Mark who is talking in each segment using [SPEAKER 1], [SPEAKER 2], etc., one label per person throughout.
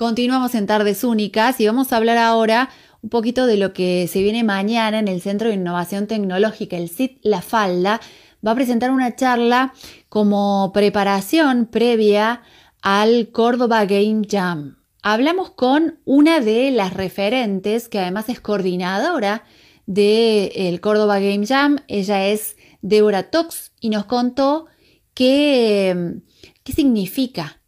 [SPEAKER 1] Continuamos en Tardes Únicas y vamos a hablar ahora un poquito de lo que se viene mañana en el Centro de Innovación Tecnológica, el CIT La Falda. Va a presentar una charla como preparación previa al Córdoba Game Jam. Hablamos con una de las referentes, que además es coordinadora del Córdoba Game Jam. Ella es Débora Tox y nos contó qué, qué significa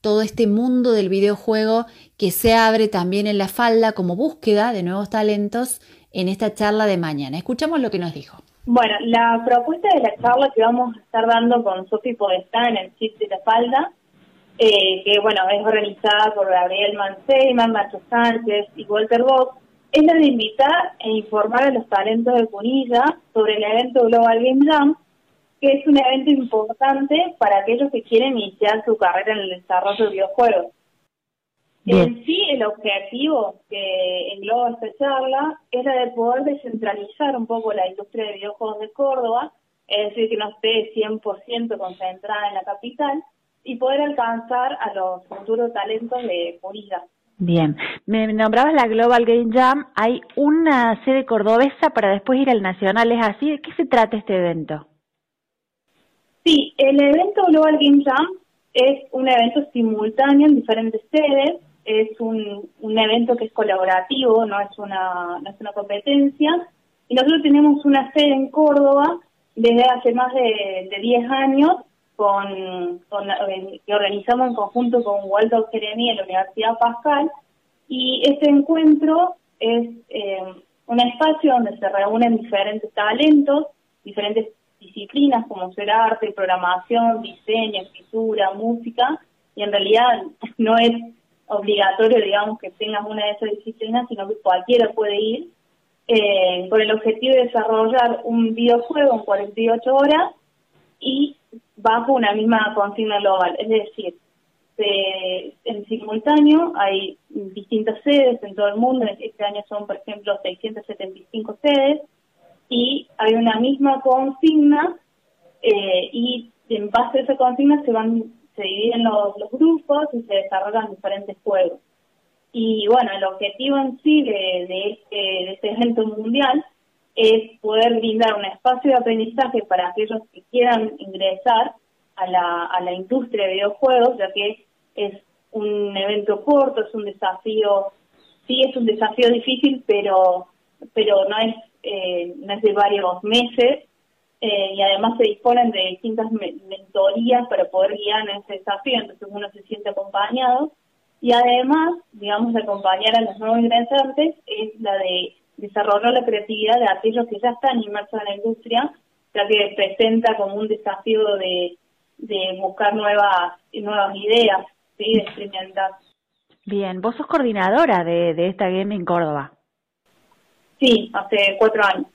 [SPEAKER 1] todo este mundo del videojuego que se abre también en la falda como búsqueda de nuevos talentos en esta charla de mañana. Escuchamos lo que nos dijo.
[SPEAKER 2] Bueno, la propuesta de la charla que vamos a estar dando con Sofi Podestá en el chip de la falda, eh, que bueno, es organizada por Gabriel Manseyman, Macho Sánchez y Walter Box, es la de invitar e informar a los talentos de Punilla sobre el evento Global Game Jam, que es un evento importante para aquellos que quieren iniciar su carrera en el desarrollo de videojuegos. En sí, el objetivo que engloba esta charla es la de poder descentralizar un poco la industria de videojuegos de Córdoba, es decir, que no esté 100% concentrada en la capital y poder alcanzar a los futuros talentos de Purida.
[SPEAKER 3] Bien, me nombrabas la Global Game Jam, hay una sede cordobesa para después ir al Nacional, ¿es así? ¿De qué se trata este evento?
[SPEAKER 2] Sí, el evento Global Game Jam es un evento simultáneo en diferentes sedes, es un, evento que es colaborativo, no es una, no es una competencia, y nosotros tenemos una sede en Córdoba desde hace más de, de 10 años con, eh, que organizamos en conjunto con Walter Jeremy en la Universidad Pascal, y este encuentro es eh, un espacio donde se reúnen diferentes talentos, diferentes disciplinas como ser arte, programación, diseño, escritura, música, y en realidad no es obligatorio, digamos, que tengas una de esas disciplinas, sino que cualquiera puede ir, eh, con el objetivo de desarrollar un videojuego en 48 horas y bajo una misma consigna global. Es decir, en simultáneo hay distintas sedes en todo el mundo, este año son, por ejemplo, 675 sedes, y hay una misma consigna eh, y en base a esa consigna se van se dividen los, grupos y se desarrollan diferentes juegos. Y bueno, el objetivo en sí de, este, de este evento mundial es poder brindar un espacio de aprendizaje para aquellos que quieran ingresar a la, a la industria de videojuegos, ya que es un evento corto, es un desafío, sí es un desafío difícil, pero, pero no es eh, de varios meses eh, y además se disponen de distintas mentorías para poder guiar en ese desafío, entonces uno se siente acompañado y además, digamos, acompañar a los nuevos ingresantes es la de desarrollar la creatividad de aquellos que ya están inmersos en la industria, ya que presenta como un desafío de, de buscar nuevas nuevas ideas, ¿sí? de experimentar.
[SPEAKER 3] Bien, vos sos coordinadora de, de esta Game en Córdoba.
[SPEAKER 2] Sí, hace cuatro años.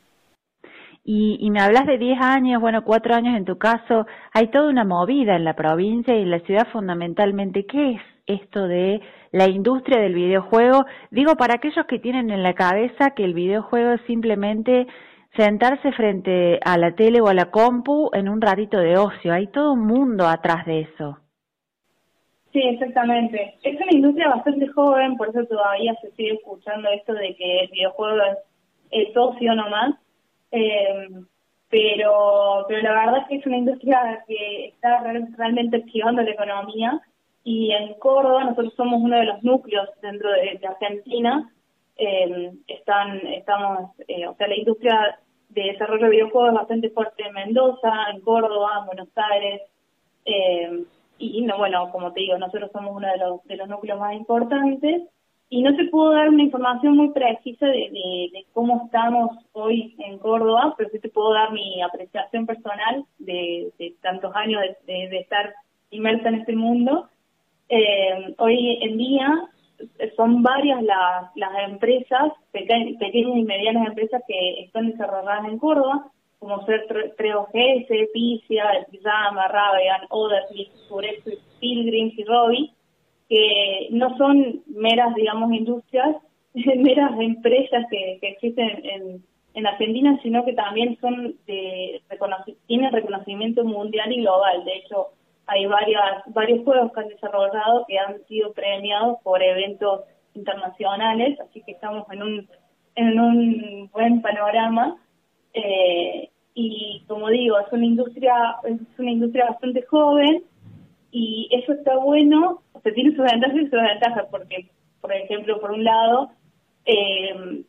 [SPEAKER 3] Y, y me hablas de diez años, bueno, cuatro años en tu caso, hay toda una movida en la provincia y en la ciudad fundamentalmente. ¿Qué es esto de la industria del videojuego? Digo, para aquellos que tienen en la cabeza que el videojuego es simplemente sentarse frente a la tele o a la compu en un ratito de ocio. Hay todo un mundo atrás de eso.
[SPEAKER 2] Sí, exactamente. Es una industria bastante joven, por eso todavía se sigue escuchando esto de que el videojuego es, es ocio nomás. Eh, pero, pero la verdad es que es una industria que está realmente activando la economía y en Córdoba nosotros somos uno de los núcleos dentro de, Argentina. Eh, están, estamos, eh, o sea, la industria de desarrollo de videojuegos es bastante fuerte en Mendoza, en Córdoba, en Buenos Aires. Eh, y, no, bueno, como te digo, nosotros somos uno de los, de los núcleos más importantes y no se pudo dar una información muy precisa de, de, cómo estamos hoy en Córdoba, pero sí te puedo dar mi apreciación personal de, tantos años de, estar inmersa en este mundo. Eh, hoy en día son varias las, las empresas, pequeñas y medianas empresas que están desarrolladas en Córdoba, como ser 3OGS, Picia, Pijama, Ravean, Oderly, Surex, Pilgrims y Robbie, que no son meras, digamos, industrias, meras empresas que, existen en, en Argentina, sino que también son de tienen reconocimiento mundial y global. De hecho, hay varias, varios juegos que han desarrollado que han sido premiados por eventos internacionales, así que estamos en un, en un buen panorama. Eh, y como digo, es una industria, es una industria bastante joven y eso está bueno, o sea, tiene sus ventajas y sus desventajas, porque, por ejemplo, por un lado, eh,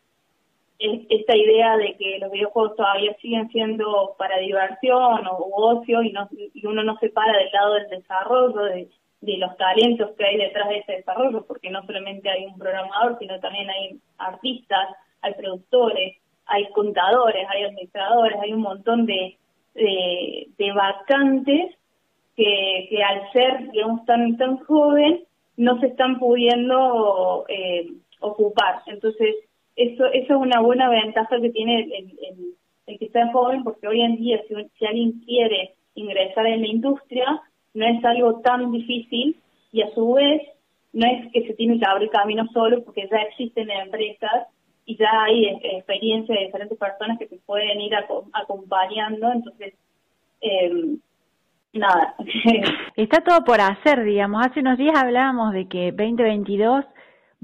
[SPEAKER 2] esta idea de que los videojuegos todavía siguen siendo para diversión o ocio y, no, y uno no se para del lado del desarrollo, de, de los talentos que hay detrás de ese desarrollo, porque no solamente hay un programador, sino también hay artistas, hay productores, hay contadores, hay administradores, hay un montón de, de, vacantes que, que al ser, digamos, tan, tan joven, no se están pudiendo eh, ocupar. Entonces, eso, eso es una buena ventaja que tiene el, el, que está joven, porque hoy en día si, si, alguien quiere ingresar en la industria, no es algo tan difícil y a su vez no es que se tiene que abrir camino solo, porque ya existen empresas y ya hay experiencia de diferentes personas que te pueden ir acompañando, entonces, eh, nada.
[SPEAKER 3] Está todo por hacer, digamos. Hace unos días hablábamos de que 2022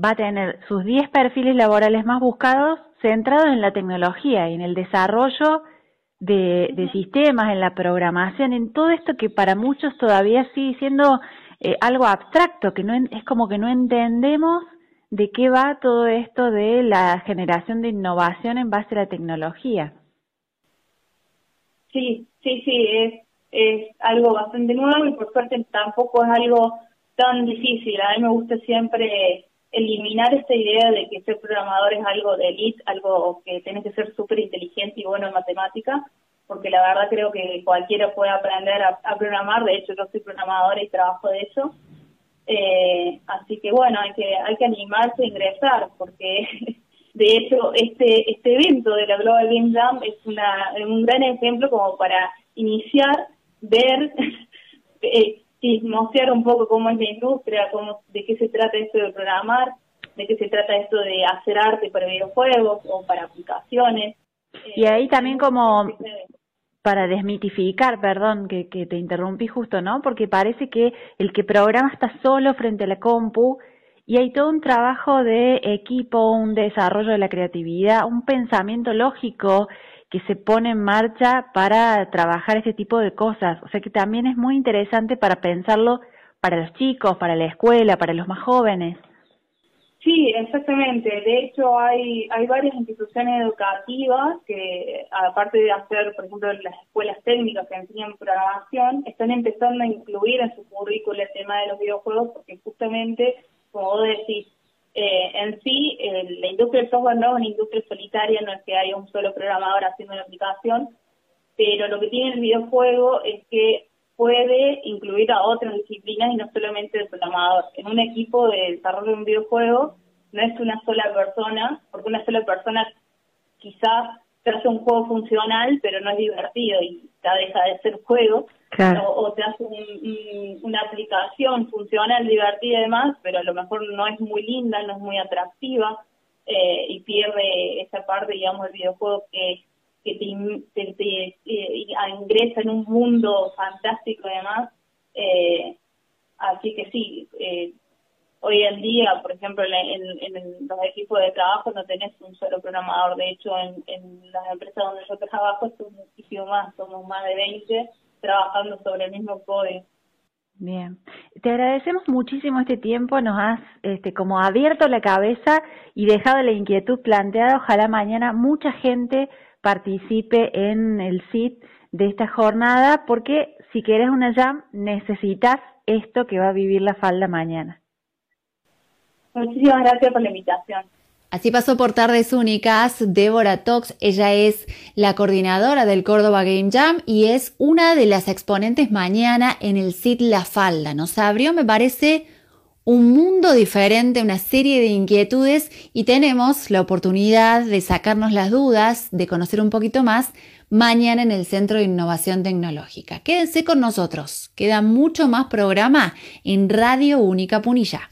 [SPEAKER 3] va a tener sus 10 perfiles laborales más buscados centrados en la tecnología y en el desarrollo de, sistemas, en la programación, en todo esto que para muchos todavía sigue siendo eh, algo abstracto, que no es como que no entendemos de qué va todo esto de la generación de innovación en base a la tecnología.
[SPEAKER 2] Sí, sí, sí, es, es algo bastante nuevo y por suerte tampoco es algo tan difícil. A mí me gusta siempre eliminar esta idea de que ser programador es algo de elite, algo que tiene que ser súper inteligente y bueno en matemática, porque la verdad creo que cualquiera puede aprender a, programar, de hecho yo soy programadora y trabajo de eso, eh, así que bueno, hay que, hay que animarse a ingresar, porque de hecho este, este evento de la Global Game Jam es una, un gran ejemplo como para iniciar, ver eh, mostrar un poco cómo es la industria, cómo, de qué se trata esto de programar, de qué se trata esto de hacer arte para videojuegos o para aplicaciones.
[SPEAKER 3] Y ahí también como para desmitificar, perdón que, que te interrumpí justo, ¿no? Porque parece que el que programa está solo frente a la compu y hay todo un trabajo de equipo, un desarrollo de la creatividad, un pensamiento lógico que se pone en marcha para trabajar este tipo de cosas. O sea que también es muy interesante para pensarlo para los chicos, para la escuela, para los más jóvenes.
[SPEAKER 2] Sí, exactamente. De hecho, hay, hay varias instituciones educativas que, aparte de hacer, por ejemplo, las escuelas técnicas que enseñan programación, están empezando a incluir en su currículo el tema de los videojuegos porque justamente, como vos decís, eh, en sí, la industria del software no es una industria solitaria, no es que haya un solo programador haciendo una aplicación, pero lo que tiene el videojuego es que puede incluir a otras disciplinas y no solamente el programador. En un equipo de desarrollo de un videojuego no es una sola persona, porque una sola persona quizás te hace un juego funcional, pero no es divertido y ya deja de ser juego o, te hace una aplicación funcional, divertida y demás, pero a lo mejor no es muy linda, no es muy atractiva eh, y pierde esa parte, digamos, del videojuego que, que te, te, eh, ingresa en un mundo fantástico y demás. Eh, así que sí, hoy en día, por ejemplo, en, en, los equipos de trabajo no tenés un solo programador. De hecho, en, en las empresas donde yo trabajo somos muchísimo más, somos más de 20 trabajando sobre el mismo código.
[SPEAKER 3] Bien, te agradecemos muchísimo este tiempo, nos has este, como abierto la cabeza y dejado la inquietud planteada. Ojalá mañana mucha gente participe en el SIT de esta jornada, porque si quieres una jam necesitas esto que va a vivir la falda mañana.
[SPEAKER 2] Muchísimas gracias por la invitación.
[SPEAKER 1] Así pasó por Tardes Únicas Débora Tox. Ella es la coordinadora del Córdoba Game Jam y es una de las exponentes mañana en el SIT La Falda. Nos abrió, me parece, un mundo diferente, una serie de inquietudes y tenemos la oportunidad de sacarnos las dudas, de conocer un poquito más mañana en el Centro de Innovación Tecnológica. Quédense con nosotros, queda mucho más programa en Radio Única Punilla.